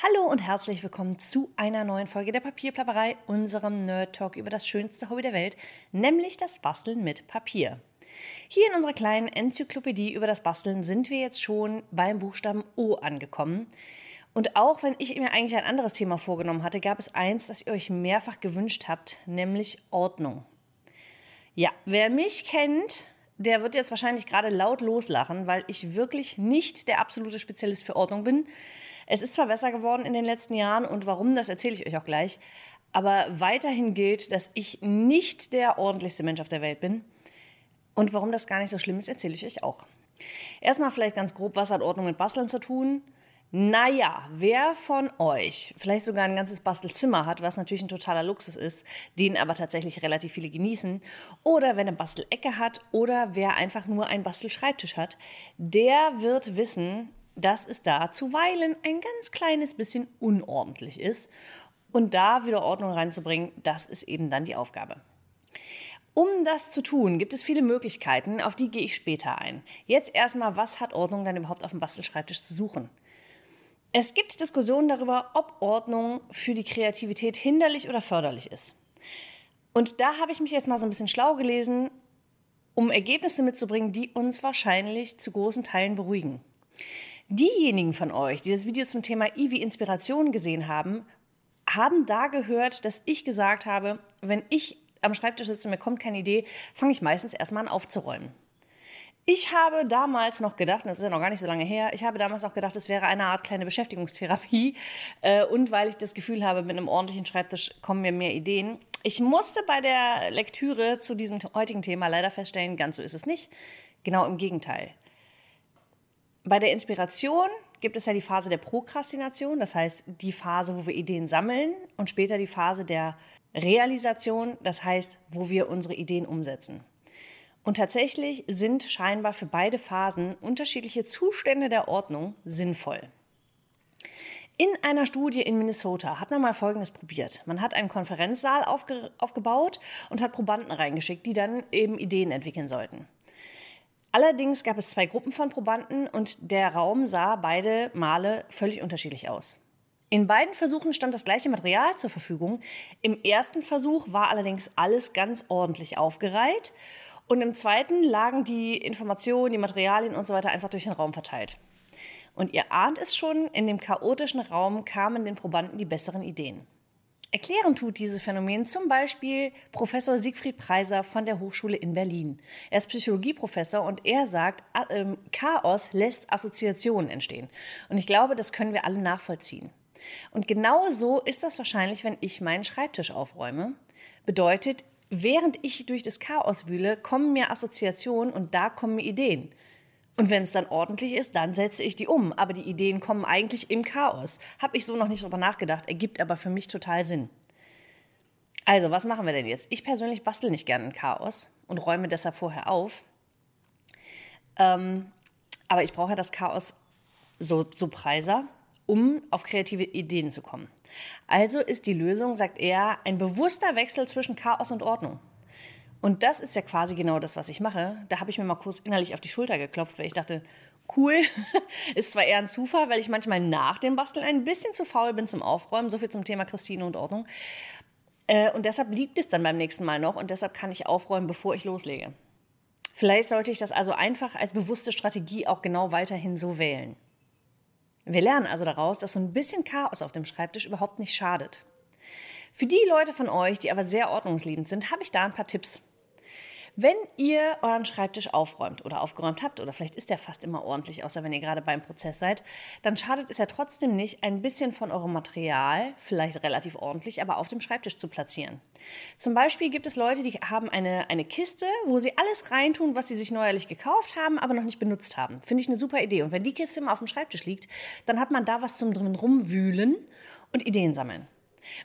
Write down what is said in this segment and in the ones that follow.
Hallo und herzlich willkommen zu einer neuen Folge der Papierplapperei, unserem Nerd Talk über das schönste Hobby der Welt, nämlich das Basteln mit Papier. Hier in unserer kleinen Enzyklopädie über das Basteln sind wir jetzt schon beim Buchstaben O angekommen. Und auch wenn ich mir eigentlich ein anderes Thema vorgenommen hatte, gab es eins, das ihr euch mehrfach gewünscht habt, nämlich Ordnung. Ja, wer mich kennt, der wird jetzt wahrscheinlich gerade laut loslachen, weil ich wirklich nicht der absolute Spezialist für Ordnung bin. Es ist zwar besser geworden in den letzten Jahren und warum, das erzähle ich euch auch gleich. Aber weiterhin gilt, dass ich nicht der ordentlichste Mensch auf der Welt bin. Und warum das gar nicht so schlimm ist, erzähle ich euch auch. Erstmal vielleicht ganz grob, was hat Ordnung mit Basteln zu tun? Naja, wer von euch vielleicht sogar ein ganzes Bastelzimmer hat, was natürlich ein totaler Luxus ist, den aber tatsächlich relativ viele genießen, oder wer eine Bastelecke hat oder wer einfach nur einen Bastelschreibtisch hat, der wird wissen, dass es da zuweilen ein ganz kleines bisschen unordentlich ist. Und da wieder Ordnung reinzubringen, das ist eben dann die Aufgabe. Um das zu tun, gibt es viele Möglichkeiten, auf die gehe ich später ein. Jetzt erstmal, was hat Ordnung dann überhaupt auf dem Bastelschreibtisch zu suchen? Es gibt Diskussionen darüber, ob Ordnung für die Kreativität hinderlich oder förderlich ist. Und da habe ich mich jetzt mal so ein bisschen schlau gelesen, um Ergebnisse mitzubringen, die uns wahrscheinlich zu großen Teilen beruhigen. Diejenigen von euch, die das Video zum Thema Ivi Inspiration gesehen haben, haben da gehört, dass ich gesagt habe, wenn ich am Schreibtisch sitze, mir kommt keine Idee, fange ich meistens erstmal an aufzuräumen. Ich habe damals noch gedacht, das ist ja noch gar nicht so lange her, ich habe damals noch gedacht, es wäre eine Art kleine Beschäftigungstherapie. Äh, und weil ich das Gefühl habe, mit einem ordentlichen Schreibtisch kommen mir mehr Ideen. Ich musste bei der Lektüre zu diesem heutigen Thema leider feststellen, ganz so ist es nicht. Genau im Gegenteil. Bei der Inspiration gibt es ja die Phase der Prokrastination, das heißt die Phase, wo wir Ideen sammeln und später die Phase der Realisation, das heißt, wo wir unsere Ideen umsetzen. Und tatsächlich sind scheinbar für beide Phasen unterschiedliche Zustände der Ordnung sinnvoll. In einer Studie in Minnesota hat man mal Folgendes probiert. Man hat einen Konferenzsaal aufge aufgebaut und hat Probanden reingeschickt, die dann eben Ideen entwickeln sollten. Allerdings gab es zwei Gruppen von Probanden und der Raum sah beide Male völlig unterschiedlich aus. In beiden Versuchen stand das gleiche Material zur Verfügung. Im ersten Versuch war allerdings alles ganz ordentlich aufgereiht und im zweiten lagen die Informationen, die Materialien und so weiter einfach durch den Raum verteilt. Und ihr ahnt es schon, in dem chaotischen Raum kamen den Probanden die besseren Ideen. Erklären tut dieses Phänomen zum Beispiel Professor Siegfried Preiser von der Hochschule in Berlin. Er ist Psychologieprofessor und er sagt, äh, Chaos lässt Assoziationen entstehen. Und ich glaube, das können wir alle nachvollziehen. Und genau so ist das wahrscheinlich, wenn ich meinen Schreibtisch aufräume. Bedeutet, während ich durch das Chaos wühle, kommen mir Assoziationen und da kommen mir Ideen. Und wenn es dann ordentlich ist, dann setze ich die um. Aber die Ideen kommen eigentlich im Chaos. Habe ich so noch nicht drüber nachgedacht, ergibt aber für mich total Sinn. Also, was machen wir denn jetzt? Ich persönlich bastel nicht gerne in Chaos und räume deshalb vorher auf. Ähm, aber ich brauche ja das Chaos so, so preiser, um auf kreative Ideen zu kommen. Also ist die Lösung, sagt er, ein bewusster Wechsel zwischen Chaos und Ordnung. Und das ist ja quasi genau das, was ich mache. Da habe ich mir mal kurz innerlich auf die Schulter geklopft, weil ich dachte, cool, ist zwar eher ein Zufall, weil ich manchmal nach dem Basteln ein bisschen zu faul bin zum Aufräumen. So viel zum Thema Christine und Ordnung. Äh, und deshalb liegt es dann beim nächsten Mal noch und deshalb kann ich aufräumen, bevor ich loslege. Vielleicht sollte ich das also einfach als bewusste Strategie auch genau weiterhin so wählen. Wir lernen also daraus, dass so ein bisschen Chaos auf dem Schreibtisch überhaupt nicht schadet. Für die Leute von euch, die aber sehr ordnungsliebend sind, habe ich da ein paar Tipps. Wenn ihr euren Schreibtisch aufräumt oder aufgeräumt habt, oder vielleicht ist der fast immer ordentlich, außer wenn ihr gerade beim Prozess seid, dann schadet es ja trotzdem nicht, ein bisschen von eurem Material, vielleicht relativ ordentlich, aber auf dem Schreibtisch zu platzieren. Zum Beispiel gibt es Leute, die haben eine, eine Kiste, wo sie alles reintun, was sie sich neuerlich gekauft haben, aber noch nicht benutzt haben. Finde ich eine super Idee. Und wenn die Kiste immer auf dem Schreibtisch liegt, dann hat man da was zum drin rumwühlen und Ideen sammeln.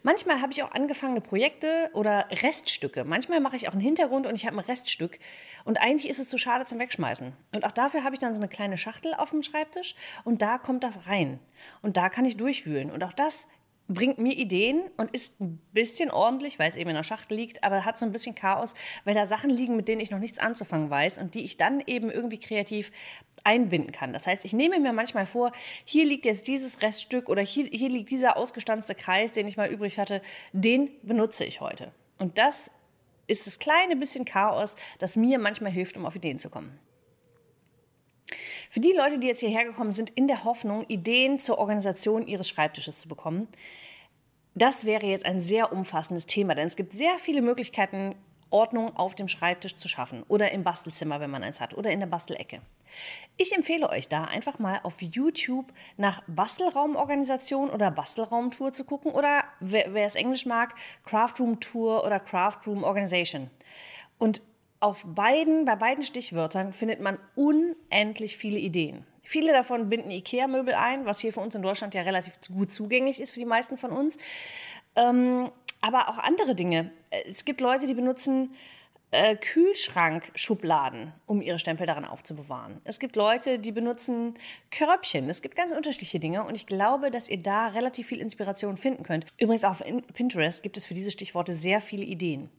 Manchmal habe ich auch angefangene Projekte oder Reststücke. Manchmal mache ich auch einen Hintergrund und ich habe ein Reststück. Und eigentlich ist es zu schade zum Wegschmeißen. Und auch dafür habe ich dann so eine kleine Schachtel auf dem Schreibtisch und da kommt das rein. Und da kann ich durchwühlen. Und auch das bringt mir Ideen und ist ein bisschen ordentlich, weil es eben in der Schachtel liegt, aber hat so ein bisschen Chaos, weil da Sachen liegen, mit denen ich noch nichts anzufangen weiß und die ich dann eben irgendwie kreativ einbinden kann. Das heißt, ich nehme mir manchmal vor, hier liegt jetzt dieses Reststück oder hier, hier liegt dieser ausgestanzte Kreis, den ich mal übrig hatte, den benutze ich heute. Und das ist das kleine bisschen Chaos, das mir manchmal hilft, um auf Ideen zu kommen. Für die Leute, die jetzt hierher gekommen sind, in der Hoffnung, Ideen zur Organisation ihres Schreibtisches zu bekommen, das wäre jetzt ein sehr umfassendes Thema, denn es gibt sehr viele Möglichkeiten, Ordnung auf dem Schreibtisch zu schaffen oder im Bastelzimmer, wenn man eins hat, oder in der Bastelecke. Ich empfehle euch da einfach mal auf YouTube nach Bastelraumorganisation oder Bastelraumtour zu gucken oder wer, wer es Englisch mag, Craftroom Tour oder Craftroom Organization. Und auf beiden, bei beiden Stichwörtern findet man unendlich viele Ideen. Viele davon binden IKEA-Möbel ein, was hier für uns in Deutschland ja relativ gut zugänglich ist für die meisten von uns. Ähm, aber auch andere Dinge. Es gibt Leute, die benutzen äh, Kühlschrankschubladen, um ihre Stempel daran aufzubewahren. Es gibt Leute, die benutzen Körbchen. Es gibt ganz unterschiedliche Dinge und ich glaube, dass ihr da relativ viel Inspiration finden könnt. Übrigens auf Pinterest gibt es für diese Stichworte sehr viele Ideen.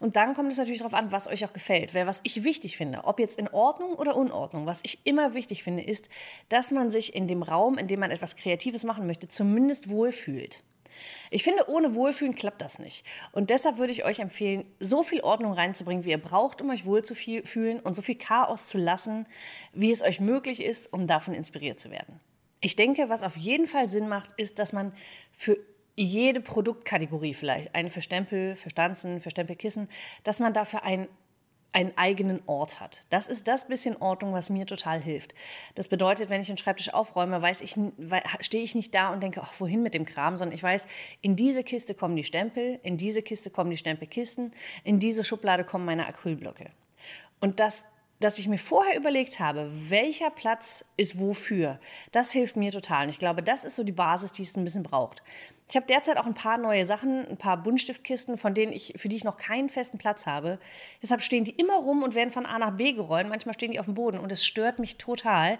Und dann kommt es natürlich darauf an, was euch auch gefällt. Weil was ich wichtig finde, ob jetzt in Ordnung oder Unordnung, was ich immer wichtig finde, ist, dass man sich in dem Raum, in dem man etwas Kreatives machen möchte, zumindest wohlfühlt. Ich finde, ohne Wohlfühlen klappt das nicht. Und deshalb würde ich euch empfehlen, so viel Ordnung reinzubringen, wie ihr braucht, um euch wohl zu fühlen und so viel Chaos zu lassen, wie es euch möglich ist, um davon inspiriert zu werden. Ich denke, was auf jeden Fall Sinn macht, ist, dass man für jede Produktkategorie vielleicht, eine für Stempel, für Stanzen, für Stempelkissen, dass man dafür ein einen eigenen Ort hat. Das ist das bisschen Ordnung, was mir total hilft. Das bedeutet, wenn ich den Schreibtisch aufräume, weiß ich, stehe ich nicht da und denke, ach, wohin mit dem Kram, sondern ich weiß, in diese Kiste kommen die Stempel, in diese Kiste kommen die Stempelkisten, in diese Schublade kommen meine Acrylblöcke. Und das dass ich mir vorher überlegt habe, welcher Platz ist wofür, das hilft mir total. Und ich glaube, das ist so die Basis, die es ein bisschen braucht. Ich habe derzeit auch ein paar neue Sachen, ein paar Buntstiftkisten, von denen ich, für die ich noch keinen festen Platz habe. Deshalb stehen die immer rum und werden von A nach B geräumt. Manchmal stehen die auf dem Boden und es stört mich total.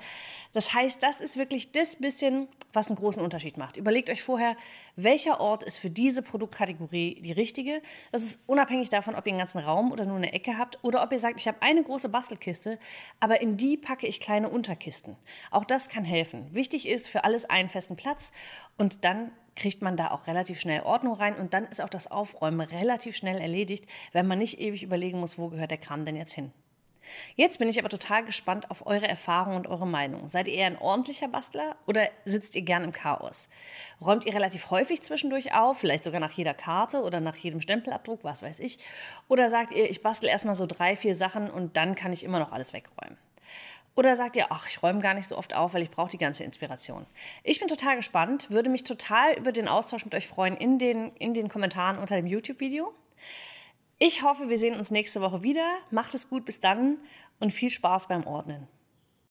Das heißt, das ist wirklich das bisschen, was einen großen Unterschied macht. Überlegt euch vorher, welcher Ort ist für diese Produktkategorie die richtige. Das ist unabhängig davon, ob ihr einen ganzen Raum oder nur eine Ecke habt oder ob ihr sagt, ich habe eine große Bastelkiste, aber in die packe ich kleine Unterkisten. Auch das kann helfen. Wichtig ist für alles einen festen Platz und dann kriegt man da auch relativ schnell Ordnung rein und dann ist auch das Aufräumen relativ schnell erledigt, wenn man nicht ewig überlegen muss, wo gehört der Kram denn jetzt hin. Jetzt bin ich aber total gespannt auf eure Erfahrungen und eure Meinung. Seid ihr eher ein ordentlicher Bastler oder sitzt ihr gern im Chaos? Räumt ihr relativ häufig zwischendurch auf, vielleicht sogar nach jeder Karte oder nach jedem Stempelabdruck, was weiß ich? Oder sagt ihr, ich bastel erstmal so drei, vier Sachen und dann kann ich immer noch alles wegräumen? Oder sagt ihr, ach, ich räume gar nicht so oft auf, weil ich brauche die ganze Inspiration. Ich bin total gespannt, würde mich total über den Austausch mit euch freuen in den, in den Kommentaren unter dem YouTube-Video. Ich hoffe, wir sehen uns nächste Woche wieder. Macht es gut bis dann und viel Spaß beim Ordnen.